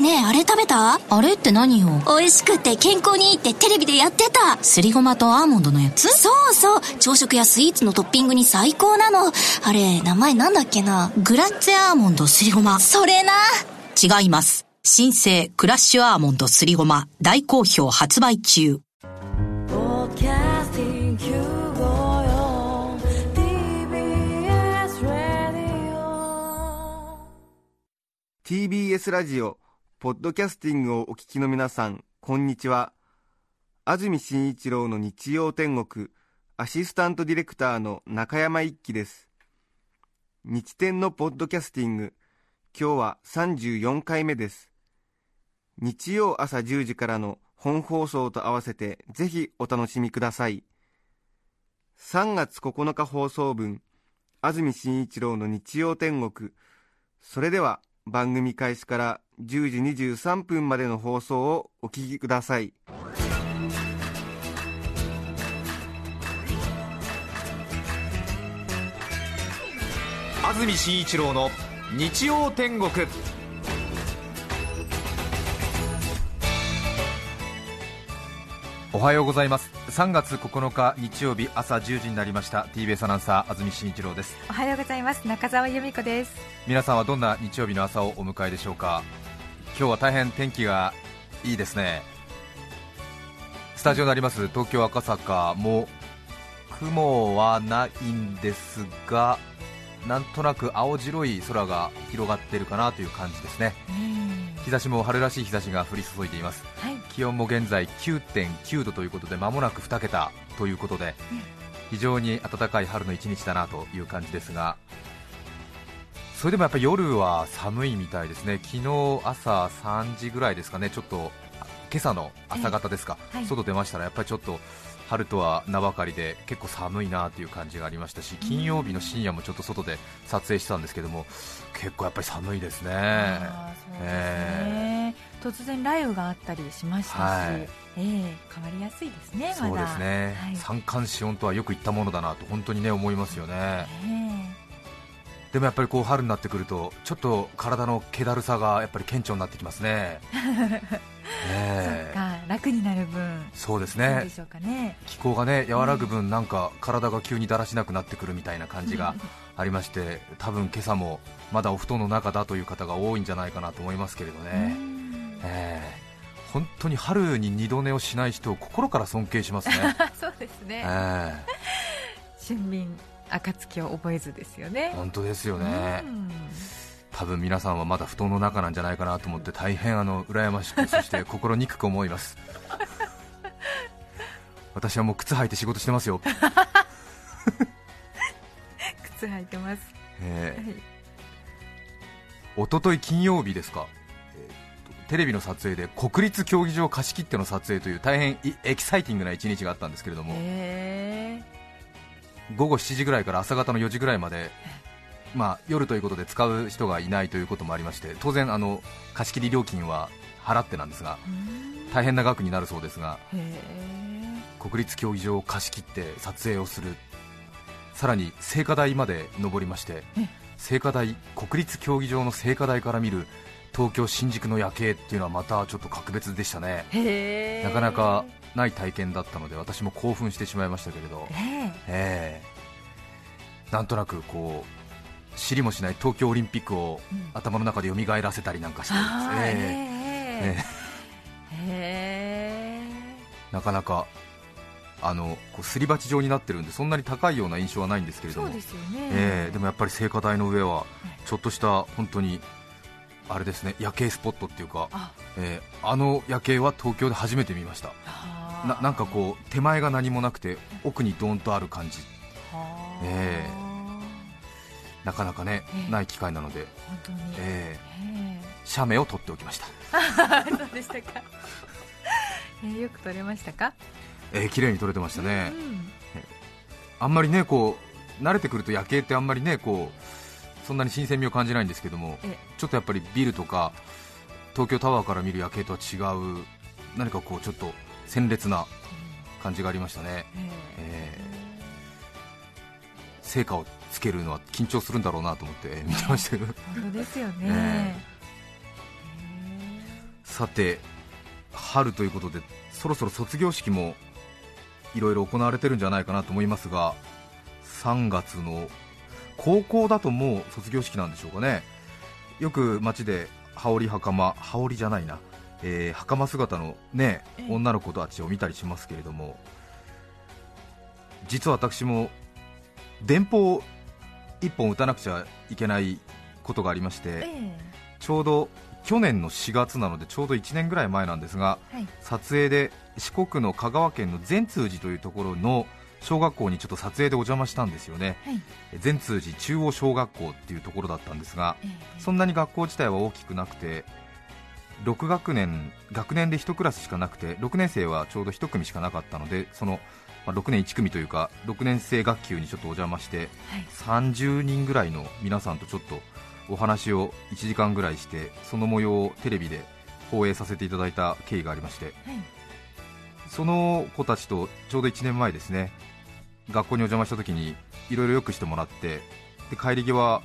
ねえあれ食べた？あれって何よ？美味しくて健康にいいってテレビでやってた。すりごまとアーモンドのやつ？そうそう。朝食やスイーツのトッピングに最高なの。あれ名前なんだっけな？グラッツェアーモンドすりごま。それな。違います。新生クラッシュアーモンドすりごま。大好評発売中。TBS ラジオポッドキャスティングをお聞きの皆さんこんにちは。安住紳一郎の日曜天国アシスタントディレクターの中山一輝です。日天のポッドキャスティング今日は34回目です。日曜朝10時からの本放送と合わせてぜひお楽しみください。3月9日放送分安住紳一郎の日曜天国。それでは番組開始から10時23分までの放送をお聞きください。安住紳一郎の日曜天国。おはようございます。3月9日日曜日朝10時になりました。TBS アナウンサー安住紳一郎です。おはようございます。中澤由美子です。皆さんはどんな日曜日の朝をお迎えでしょうか？今日は大変天気がいいですね。スタジオにあります東京赤坂。も雲はないんですがなんとなく青白い空が広がっているかなという感じですね。日差しも春らしい日差しが降り注いでいます、はい、気温も現在9.9度ということで間もなく2桁ということで、非常に暖かい春の一日だなという感じですがそれでもやっぱり夜は寒いみたいですね。昨日朝3時ぐらいですかね。ちょっと今朝の朝方ですか、はい。外出ましたらやっぱりちょっと春とは名ばかりで結構寒いなという感じがありましたし金曜日の深夜もちょっと外で撮影してたんですけども結構やっぱり寒いですね。ね、突然雷雨があったりしましたし、はい。ええ変わりやすいですねまだ。そうですね、はい。三寒四温とはよく言ったものだなと本当にね思いますよね。えでもやっぱりこう春になってくるとちょっと体の気だるさがやっぱり顕著になってきますね。え ええ。そっか楽になる分そうですね。でしょうかね。気候がね和らぐ分、なんか体が急にだらしなくなってくるみたいな感じがありまして、多分今朝もまだお布団の中だという方が多いんじゃないかなと思いますけれどうね、ん。ええ。本当に春に二度寝をしない人を心から尊敬しますね。そうですね、え 春眠暁を覚えずですよね。え本当ですよね、うん多分皆さんはまだ布団の中なんじゃないかなと思って大変あの羨ましく そして心憎く思います。私はもう靴履いて仕事してますよ、靴履いてます、ええはい。一昨日金曜日ですか、えーとテレビの撮影で国立競技場貸し切っての撮影という大変いエキサイティングな一日があったんですけれども、え午後7時ぐらいから朝方の4時ぐらいまで、まあ、夜ということで使う人がいないということもありまして当然あの貸し切り料金は払ってなんですがー大変な額になるそうですが国立競技場を貸し切って撮影をするさらに聖火台まで登りましてえ聖火台国立競技場の聖火台から見る東京新宿の夜景っていうのはまたちょっと格別でしたね。なかなかない体験だったので私も興奮してしまいましたけれど。ええ。ええ。なんとなくこう知りもしない東京オリンピックをうん。頭の中で蘇らせたりなんかして、あーええなかなかあのこうすり鉢状になってるんでそんなに高いような印象はないんですけれども。ですよね、ええでもやっぱり聖火台の上はえちょっとした本当にあれですね夜景スポットっていうか、あ。ええあの夜景は東京で初めて見ました。ななんかこう手前が何もなくて奥にドーンとある感じ。はあ。えなかなかね、ええ。ない機会なので、本当に。ええ。え写メを撮っておきました、えそうでしたか？えーよく撮れましたか？えー綺麗に撮れてましたね、うんあんまりねこう慣れてくると夜景ってあんまりねこうそんなに新鮮味を感じないんですけどもえちょっとやっぱりビルとか東京タワーから見る夜景とは違う何かこうちょっと鮮烈な感じがありましたね、ええ成果をつけるのは緊張するんだろうなと思って見てましたけど。本当ですよね、えさて春ということでそろそろ卒業式もいろいろ行われてるんじゃないかなと思いますが3月の高校だともう卒業式なんでしょうかね。よく街で羽織袴羽織じゃないな、えー、袴姿のね女の子たちを見たりしますけれども実は私も電報1本打たなくちゃいけないことがありまして、ちょうど去年の4月なのでちょうど1年ぐらい前なんですが、はい、撮影で四国の香川県の善通寺というところの小学校にちょっと撮影でお邪魔したんですよね、はい、善通寺中央小学校っていうところだったんですが、えー、そんなに学校自体は大きくなくて6学年学年で1クラスしかなくて6年生はちょうど1組しかなかったのでそのまあ、6年1組というか6年生学級にちょっとお邪魔して、はい、30人ぐらいの皆さんとちょっとお話を1時間ぐらいしてその模様をテレビで放映させていただいた経緯がありまして、はい、その子たちとちょうど1年前ですね学校にお邪魔した時にいろいろよくしてもらってで帰り際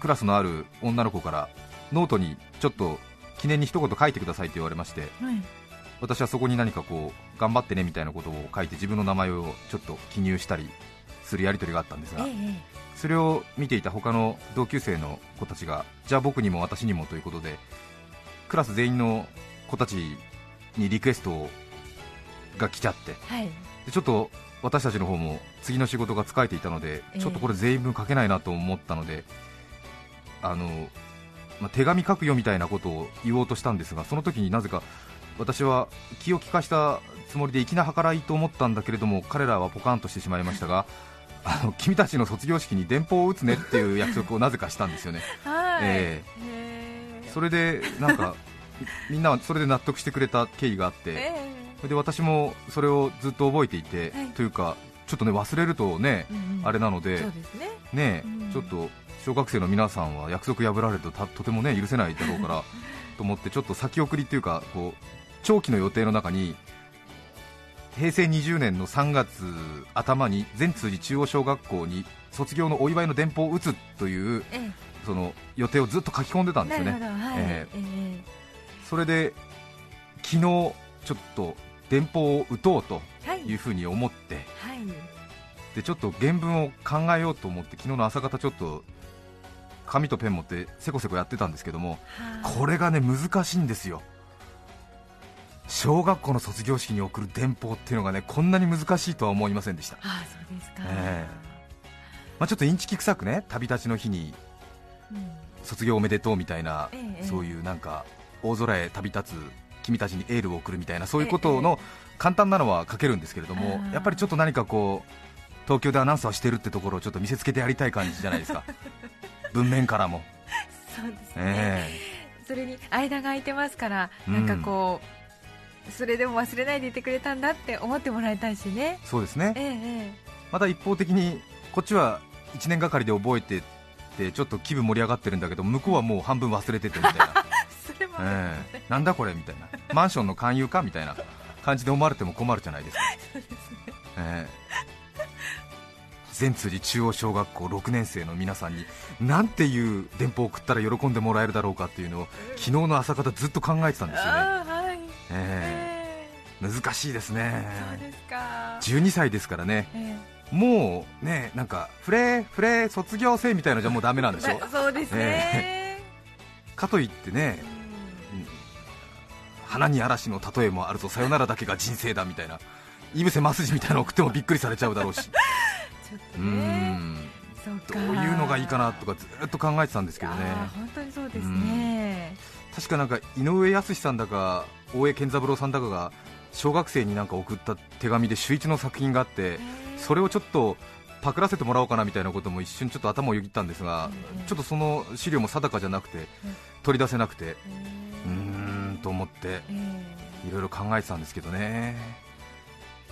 クラスのある女の子からノートにちょっと記念に一言書いてくださいと言われまして、はい、私はそこに何かこう頑張ってねみたいなことを書いて自分の名前をちょっと記入したりするやり取りがあったんですが、ええ、それを見ていた他の同級生の子たちがじゃあ僕にも私にもということでクラス全員の子たちにリクエストが来ちゃって、はい、でちょっと私たちの方も次の仕事が疲れていたので、え、ちょっとこれ全員分書けないなと思ったのであの、まあ、手紙書くよみたいなことを言おうとしたんですがその時になぜか私は気を利かしたつもりで粋な計らいと思ったんだけれども彼らはポカンとしてしまいましたが あの君たちの卒業式に電報を打つねっていう約束をなぜかしたんですよね、はい。えー、それでなんか みんなはそれで納得してくれた経緯があって、えー、それで私もそれをずっと覚えていて、はい、というかちょっとね忘れるとね、うんうん、あれなので、ね。ね、うん、ちょっと小学生の皆さんは約束破られるととてもね許せないだろうからと思ってちょっと先送りっていうかこう長期の予定の中に平成20年の3月頭に善通寺中央小学校に卒業のお祝いの電報を打つという、ええ、その予定をずっと書き込んでたんですよね、はい。ええ。それで昨日ちょっと電報を打とうというふうに思って、はい、でちょっと原文を考えようと思って昨日の朝方ちょっと紙とペン持ってせこせこやってたんですけども、これがね難しいんですよ小学校の卒業式に送る電報っていうのがねこんなに難しいとは思いませんでした、あそうですか、えー、まあ、ちょっとインチキ臭くね旅立ちの日に卒業おめでとうみたいな、うん、そういうなんか大空へ旅立つ君たちにエールを送るみたいなそういうことの簡単なのは書けるんですけれども、やっぱりちょっと何かこう東京でアナウンサーをしてるってところをちょっと見せつけてやりたい感じじゃないですか。文面からも。そうですね、えー、それに間が空いてますからなんかこう、うんそれでも忘れないでいてくれたんだって思ってもらいたいしね。そうですね、ええ、また一方的にこっちは1年がかりで覚えてってちょっと気分盛り上がってるんだけど向こうはもう半分忘れててみたいな。それも、ええ、なんだこれみたいな。マンションの勧誘かみたいな感じで思われても困るじゃないですか。そうですね、ええ。善辻中央小学校6年生の皆さんになんていう電報を送ったら喜んでもらえるだろうかっていうのを昨日の朝方ずっと考えてたんですよね。えー、難しいですね。そうですか。12歳ですからね、えー、もうねなんかフレフレ卒業生みたいなじゃもうだめなんでしょ？そうですね、えー、かといってね、花に嵐の例えもあるぞ。さよならだけが人生だみたいな。井伏正治みたいなの送ってもびっくりされちゃうだろうし。ちょっとね。どういうのがいいかなとかずっと考えてたんですけどね。本当にそうですね。確かなんか井上康さんだか大江健三郎さんだかが小学生になんか送った手紙で秀一の作品があってそれをちょっとパクらせてもらおうかなみたいなことも一瞬ちょっと頭をよぎったんですがちょっとその資料も定かじゃなくて取り出せなくて。うーんと思っていろいろ考えてたんですけどね。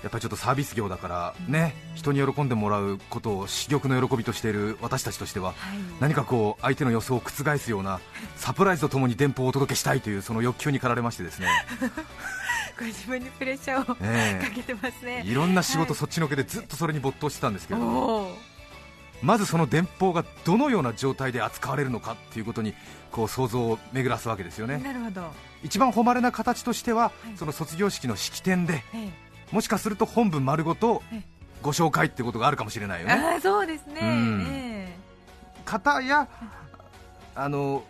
やっぱりちょっとサービス業だからね、人に喜んでもらうことを珠玉の喜びとしている私たちとしては、何かこう相手の予想を覆すようなサプライズとともに電報をお届けしたいというその欲求に駆られましてですね。ご自分にプレッシャーを、かけてますね。いろんな仕事、そっちのけでずっとそれに没頭してたんですけど、まずその電報がどのような状態で扱われるのかっていうことにこう想像を巡らすわけですよね。なるほど。一番誉れな形としては、はい。その卒業式の式典でえもしかすると本文丸ごとえご紹介ってことがあるかもしれないよね。えああそうですね、うん。え方やあの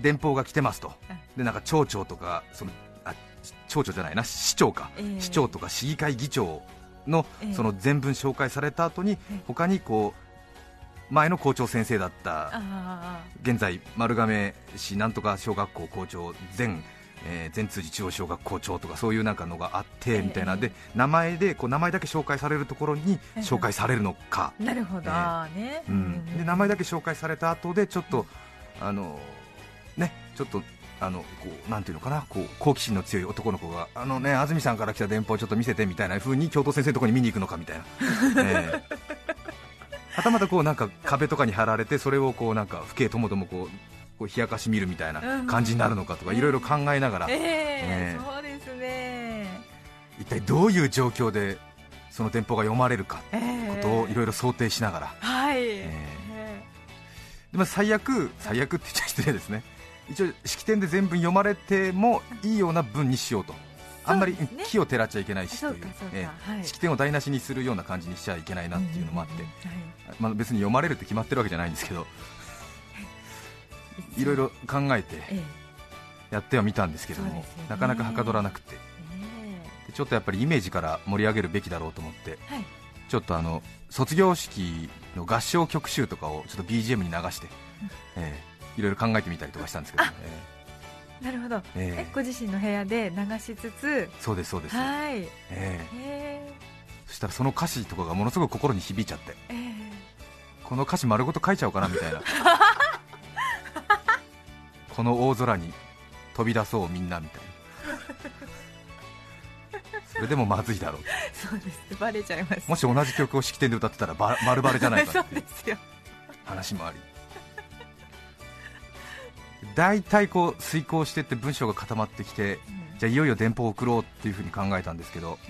電報が来てますと。でなんか町長とかそのあ町長じゃないな市長か、ええ。市長とか市議会議長のええ。その全文紹介された後にええ。他にこう前の校長先生だったあ現在丸亀市なんとか小学校校長前えー善通寺中央小学校長とかそういうなんかのがあってええみたいな。で名前でこう名前だけ紹介されるところにええ。紹介されるのか、あなるほど、ええ。ああね、うん、で名前だけ紹介された後でちょっとあのねちょっとあのこうなんていうのかな。こう好奇心の強い男の子があのね安住さんから来た電報ちょっと見せてみたいな風に教頭先生のところに見に行くのかみたいな、ええ。はたまたこうなんか壁とかに貼られてそれをこうなんか父兄ともともこうこう冷やかし見るみたいな感じになるのかとかうん。いろいろ考えながら、ええええ。そうですね。一体どういう状況でその電報が読まれるかええ。ことをいろいろ想定しながら、はい、ええ。でまあ、最悪、最悪って言っちゃ失礼ですね、一応、式典で全文読まれてもいいような文にしようと、あんまりそうですね。火を照らっちゃいけないしというええ。はい。式典を台無しにするような感じにしちゃいけないなっていうのもあって、まあ、別に読まれるって決まってるわけじゃないんですけど、いろいろ考えてええ。やってはみたんですけども、ね。なかなかはかどらなくて、え。でちょっとやっぱりイメージから盛り上げるべきだろうと思って、えはい。ちょっとあの卒業式の合唱曲集とかをちょっと BGM に流して、ええいろいろ考えてみたりとかしたんですけど、ねなるほど、ええ。えご自身の部屋で流しつつそうですそうです、はい。ええ。え。そしたらその歌詞とかがものすごく心に響いちゃって。ええ。この歌詞丸ごと書いちゃおうかなみたいな この大空に飛び出そうみんなみたいな。それでもまずいだろうえそうです。バレちゃいます。もし同じ曲を式典で歌ってたらバ丸バレじゃないかそっていう。うですよ。話もあり。大体こう遂行してって文章が固まってきてじゃあいよいよ電報を送ろうっていうふうに考えたんですけどはい。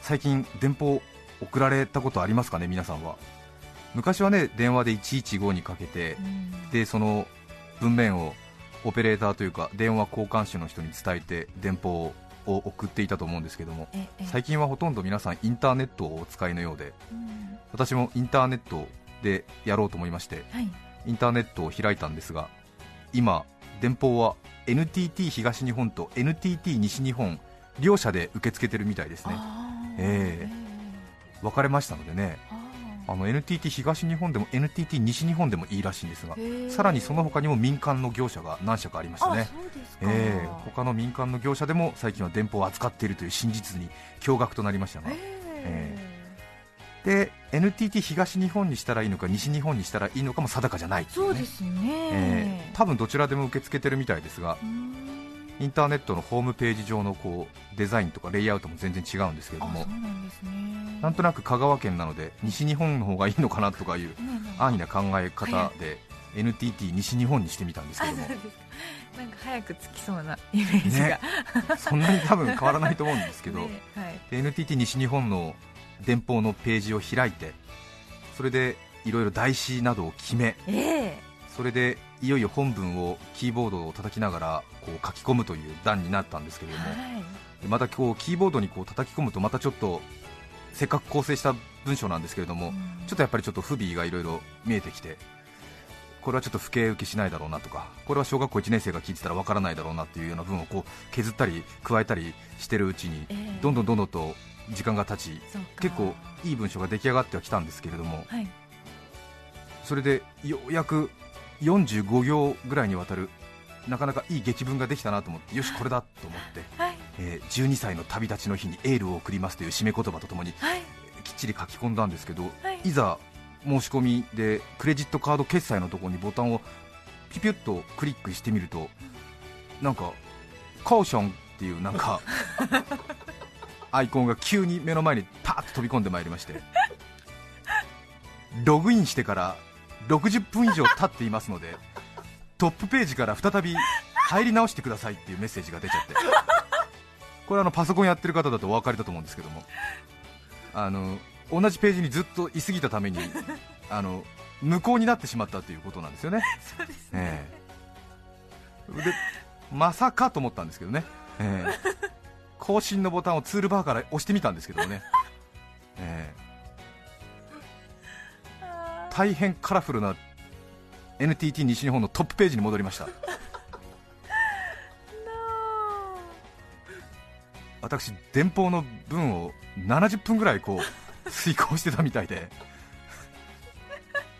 最近電報送られたことありますかね皆さんは。昔はね電話で115にかけてうん。でその文面をオペレーターというか電話交換手の人に伝えて電報を送っていたと思うんですけどもええ。最近はほとんど皆さんインターネットをお使いのようでうん。私もインターネットでやろうと思いましてはい。インターネットを開いたんですが今電報は NTT 東日本と NTT 西日本両社で受け付けてるみたいですね。あー。え分かれましたのでねああの NTT 東日本でも NTT 西日本でもいいらしいんですがさらにその他にも民間の業者が何社かありましたね。ええ他の民間の業者でも最近は電報を扱っているという真実に驚愕となりましたが、えで NTT 東日本にしたらいいのか西日本にしたらいいのかも定かじゃないいね。そうですね、ええ。多分どちらでも受け付けてるみたいですがインターネットのホームページ上のこうデザインとかレイアウトも全然違うんですけれどもなんとなく香川県なので西日本の方がいいのかなとかいう安易な考え方で NTT 西日本にしてみたんですけども。なんか早く着きそうなイメージが、ね。そんなに多分変わらないと思うんですけど、ねはい。で NTT 西日本の電報のページを開いてそれでいろいろ台紙などを決めええそれでいよいよ本文をキーボードを叩きながらこう書き込むという段になったんですけれども、はい。でまたこうキーボードにこう叩き込むとまたちょっとせっかく構成した文章なんですけれども、ちょっとやっぱりちょっと不備がいろいろ見えてきてこれはちょっと不敬受けしないだろうなとかこれは小学校1年生が聞いてたらわからないだろうなっていうような文をこう削ったり加えたりしてるうちにええ。どんどんどんどんと時間が経ち結構いい文章が出来上がってはきたんですけれどもはい。それでようやく45行ぐらいにわたるなかなかいい劇文ができたなと思ってよしこれだと思って、はい。えー12歳の旅立ちの日にエールを送りますという締め言葉とともにはい。きっちり書き込んだんですけど、はい。いざ申し込みでクレジットカード決済のところにボタンをピピュッとクリックしてみるとなんかカーションっていうなんかアイコンが急に目の前にパーッと飛び込んでまいりましてログインしてから60分以上経っていますのでトップページから再び入り直してくださいっていうメッセージが出ちゃって。これあのパソコンやってる方だとお分かりだと思うんですけども。あの同じページにずっと居すぎたためにあの無効になってしまったということなんですよね。そうですね、ええ。でまさかと思ったんですけどね、ええ。更新のボタンをツールバーから押してみたんですけどね、大変カラフルな NTT 西日本のトップページに戻りました。私電報の文を70分ぐらいこう 遂行してたみたいで。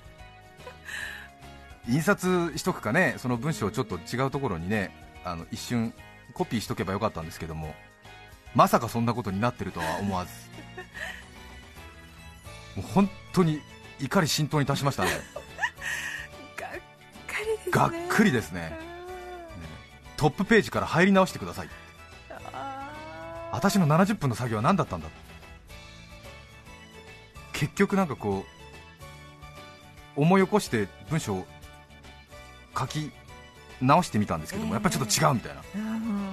印刷しとくかねその文章をちょっと違うところにねあの一瞬コピーしとけばよかったんですけども。まさかそんなことになってるとは思わず。もう本当に怒り浸透に達しましたね。がっかりですね。がっくりですね。トップページから入り直してください。あ私の70分の作業は何だったんだ？結局なんかこう思い起こして文章を書き直してみたんですけども、ええやっぱりちょっと違うみたいな。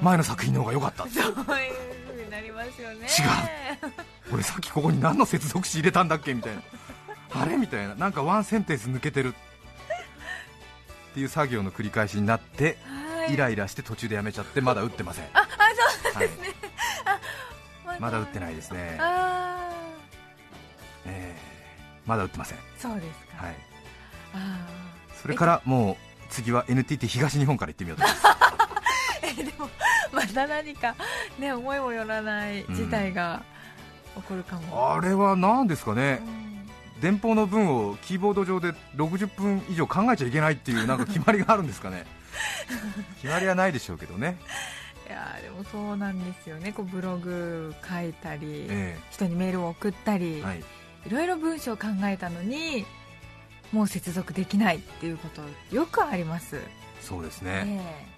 前の作品の方が良かった。そういう風になりますよね。俺さっきここに何の接続詞入れたんだっけ？みたいなあれ？みたいな。なんかワンセンテンス抜けてるっていう作業の繰り返しになってはい。イライラして途中でやめちゃってまだ打ってません。ああそうはい、ままだ打ってないですね、あえーまだ打ってません、ーそうですか、はい、あそれからもう次は NTT 東日本から行ってみようと思います。でもまた何かね思いもよらない事態が起こるかも、あれは何ですかね。うん電報の文をキーボード上で60分以上考えちゃいけないっていうなんか決まりがあるんですかね。決まりはないでしょうけどね、いやーでもそうなんですよね。こうブログ書いたり、え人にメールを送ったり、えはい、いろいろ文章を考えたのにもう接続できないっていうことよくあります、そうですね、え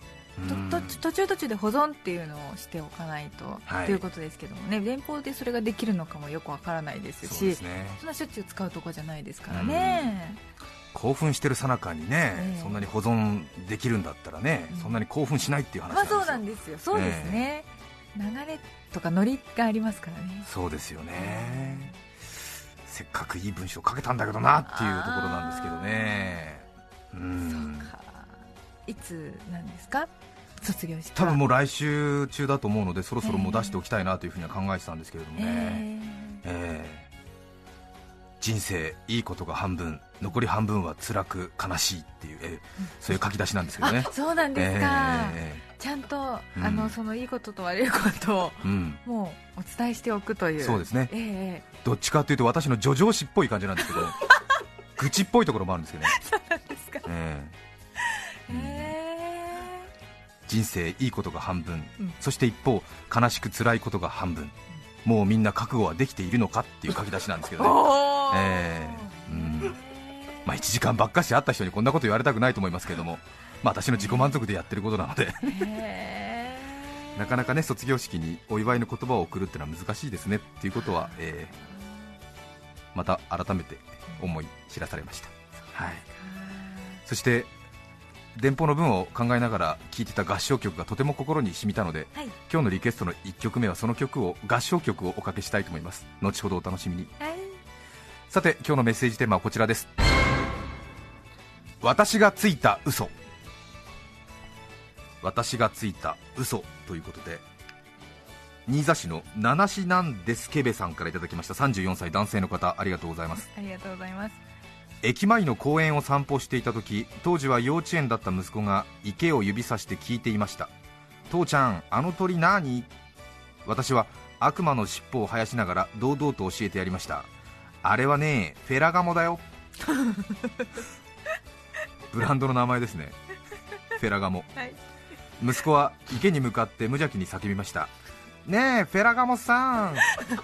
途中途中で保存っていうのをしておかないと、はい。ということですけどもね。電報でそれができるのかもよくわからないですしですね。そんなしょっちゅう使うとこじゃないですからね、興奮してるさなかにね、ええ。そんなに保存できるんだったらね、うん。そんなに興奮しないっていう話まあなんですよ、そうなんですよ。そうですね、流れとかノリがありますからね。そうですよね。せっかくいい文章書けたんだけどなっていうところなんですけどね。うん。そうかいつなんですか？卒業式は多分もう来週中だと思うのでそろそろもう出しておきたいなというふうには考えてたんですけれどもね、えええ人生いいことが半分残り半分は辛く悲しいっていう、ええそういう書き出しなんですけどね。あそうなんですか、えちゃんと、うん。あのそのいいことと悪いことをえうん。もうお伝えしておくという。そうですね。えええどっちかというと私の叙情詩っぽい感じなんですけど 愚痴っぽいところもあるんですけどね、えですか。えええ人生いいことが半分、うん。そして一方悲しく辛いことが半分。もうみんな覚悟はできているのかっていう書き出しなんですけえどね。ええ。うん。えまあ1時間ばっかし会った人にこんなこと言われたくないと思いますけれども、まあ、私の自己満足でやってることなので。ええ なかなかね卒業式にお祝いの言葉を送るってのは難しいですねっていうことは、えーまた改めて思い知らされました、はい、そして電報の文を考えながら聴いてた合唱曲がとても心に染みたのではい。今日のリクエストの1曲目はその曲を合唱曲をおかけしたいと思います。後ほどお楽しみに。はい。さて今日のメッセージテーマはこちらです。私がついた嘘。私がついた嘘ということで新座市の七市なんですけべさんからいただきました。34歳男性の方ありがとうございます。ありがとうございます駅前の公園を散歩していた時当時は幼稚園だった息子が池を指さして聞いていました。父ちゃんあの鳥何？私は悪魔の尻尾を生やしながら堂々と教えてやりました。あれはねフェラガモだよ。ブランドの名前ですね。フェラガモ。はい。息子は池に向かって無邪気に叫びました。ねえフェラガモさん。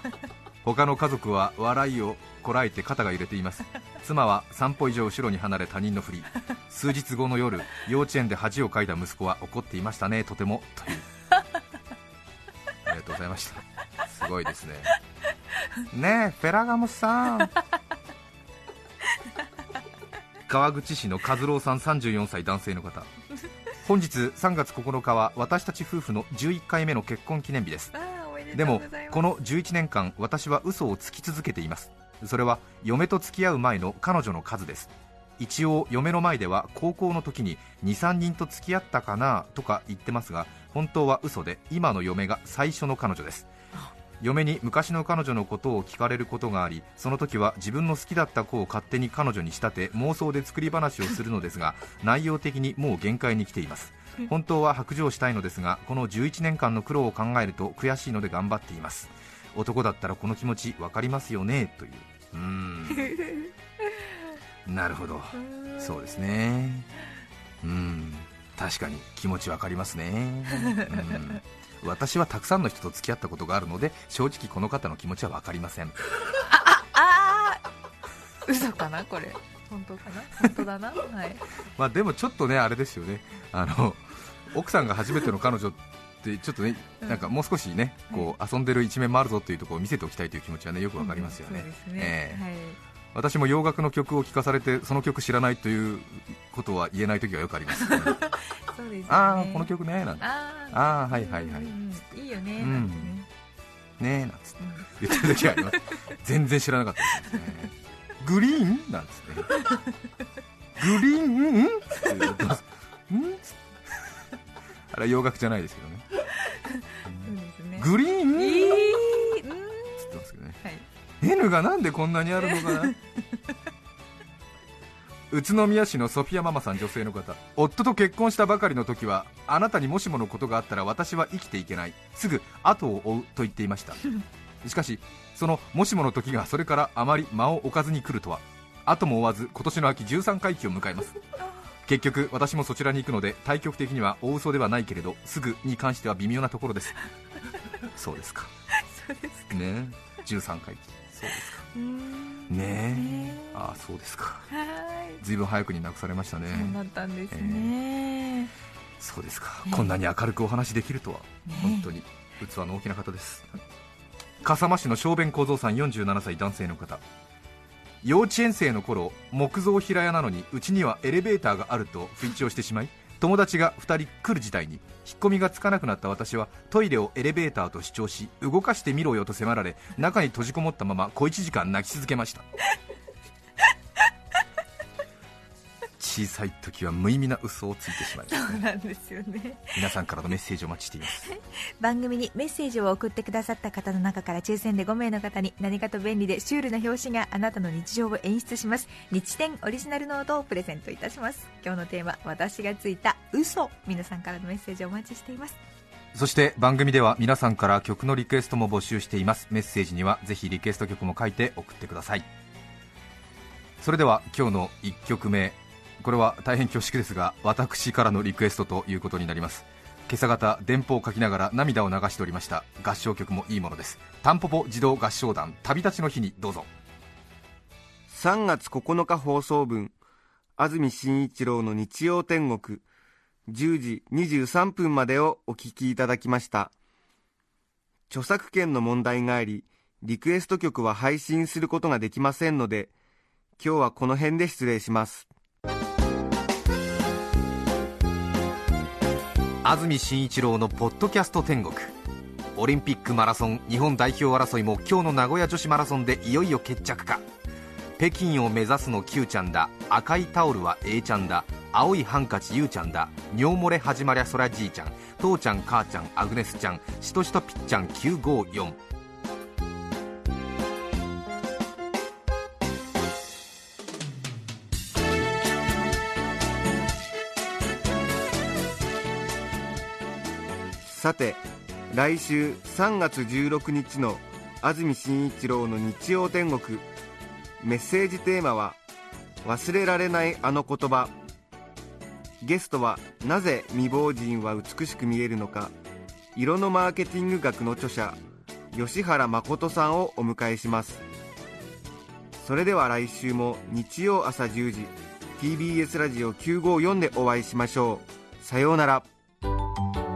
他の家族は笑いをこらえて肩が揺れています妻は散歩以上後ろに離れ他人のふり 数日後の夜幼稚園で恥をかいた息子は怒っていましたねとてもという。ありがとうございました。すごいですね。ねえフェラガモさん。川口市の和郎さん34歳男性の方。本日3月9日は私たち夫婦の11回目の結婚記念日です。でもこの11年間私は嘘をつき続けていますそれは嫁と付き合う前の彼女の数です。一応嫁の前では高校の時に23人と付き合ったかなとか言ってますが本当は嘘で今の嫁が最初の彼女です。嫁に昔の彼女のことを聞かれることがありその時は自分の好きだった子を勝手に彼女に仕立て妄想で作り話をするのですが内容的にもう限界に来ています。本当は白状したいのですがこの11年間の苦労を考えると悔しいので頑張っています。男だったらこの気持ち分かりますよねという。うーん。なるほど。そうですね。うん。確かに気持ち分かりますね、うん。私はたくさんの人と付き合ったことがあるので正直この方の気持ちは分かりません。ああ嘘かなこれ。本当かな？本当だな？はい。まあでもちょっとねあれですよね。あの奥さんが初めての彼女ってちょっとね、うん。なんかもう少しねこう遊んでる一面もあるぞというところを見せておきたいという気持ちはねよくわかりますよね,、ええ。はい。私も洋楽の曲を聴かされてその曲知らないということは言えない時はよくあります、ね、そうですよね。ああこの曲ねなんて。あーあーはいはいはい。いいよね、うん。なんてね。ねなんつって。うん言ってる時はあります。全然知らなかったですね。グリーン？なんつって。ねグリーン？んって言ってます。ん？あれは洋楽じゃないですけどグリーン？いっい。うんつってますけどね。はい。N がなんでこんなにあるのかな？宇都宮市のソフィアママさん女性の方。夫と結婚したばかりの時はあなたにもしものことがあったら私は生きていけない。すぐ後を追うと言っていました。しかしそのもしもの時がそれからあまり間を置かずに来るとは。後も追わず今年の秋13回忌を迎えます。結局私もそちらに行くので対局的には大嘘ではないけれどすぐに関しては微妙なところですそうですか。そうですか。ね。13回。忌そうですか。ねえね。ああそうですか。はい。ずいぶん早くに亡くされましたね。そうだったんですね、そうですか、ええ。こんなに明るくお話できるとは、ね。本当に。器の大きな方です。笠間市の小便小僧さん47歳男性の方。幼稚園生の頃木造平屋なのにうちにはエレベーターがあると不一致をしてしまい友達が2人来る事態に引っ込みがつかなくなった私はトイレをエレベーターと主張し動かしてみろよと迫られ中に閉じこもったまま小1時間泣き続けました。小さい時は無意味な嘘をついてしまいますそうなんですよね。皆さんからのメッセージをお待ちしています。番組にメッセージを送ってくださった方の中から抽選で5名の方に何かと便利でシュールな表紙があなたの日常を演出します。日展オリジナルノートをプレゼントいたします。今日のテーマ私がついた嘘。皆さんからのメッセージをお待ちしています。そして番組では皆さんから曲のリクエストも募集しています。メッセージにはぜひリクエスト曲も書いて送ってください。それでは今日の1曲目これは大変恐縮ですが私からのリクエストということになります。今朝方電報を書きながら涙を流しておりました。合唱曲もいいものです。タンポポ児童合唱団旅立ちの日にどうぞ。3月9日放送分安住紳一郎の日曜天国10時23分までをお聞きいただきました。著作権の問題がありリクエスト曲は配信することができませんので今日はこの辺で失礼します。安住紳一郎のポッドキャスト天国。オリンピックマラソン日本代表争いも今日の名古屋女子マラソンでいよいよ決着か。北京を目指すの Q ちゃんだ。赤いタオルは A ちゃんだ。青いハンカチ U ちゃんだ。尿漏れ始まりゃそらじいちゃん。父ちゃん母ちゃんアグネスちゃん。しとしとぴっちゃん954さて来週3月16日の安住紳一郎の日曜天国。メッセージテーマは「忘れられないあの言葉」ゲストはなぜ未亡人は美しく見えるのか。色のマーケティング学の著者吉原誠さんをお迎えします。それでは来週も日曜朝10時 TBS ラジオ954でお会いしましょう。さようなら。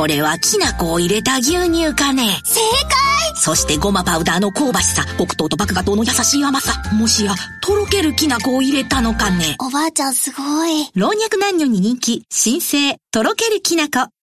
これはきな粉を入れた牛乳かね。正解そしてごまパウダーの香ばしさ、黒糖と麦芽糖の優しい甘さ。もしや、とろけるきな粉を入れたのかね。おばあちゃんすごい。老若男女に人気、新生、とろけるきな粉。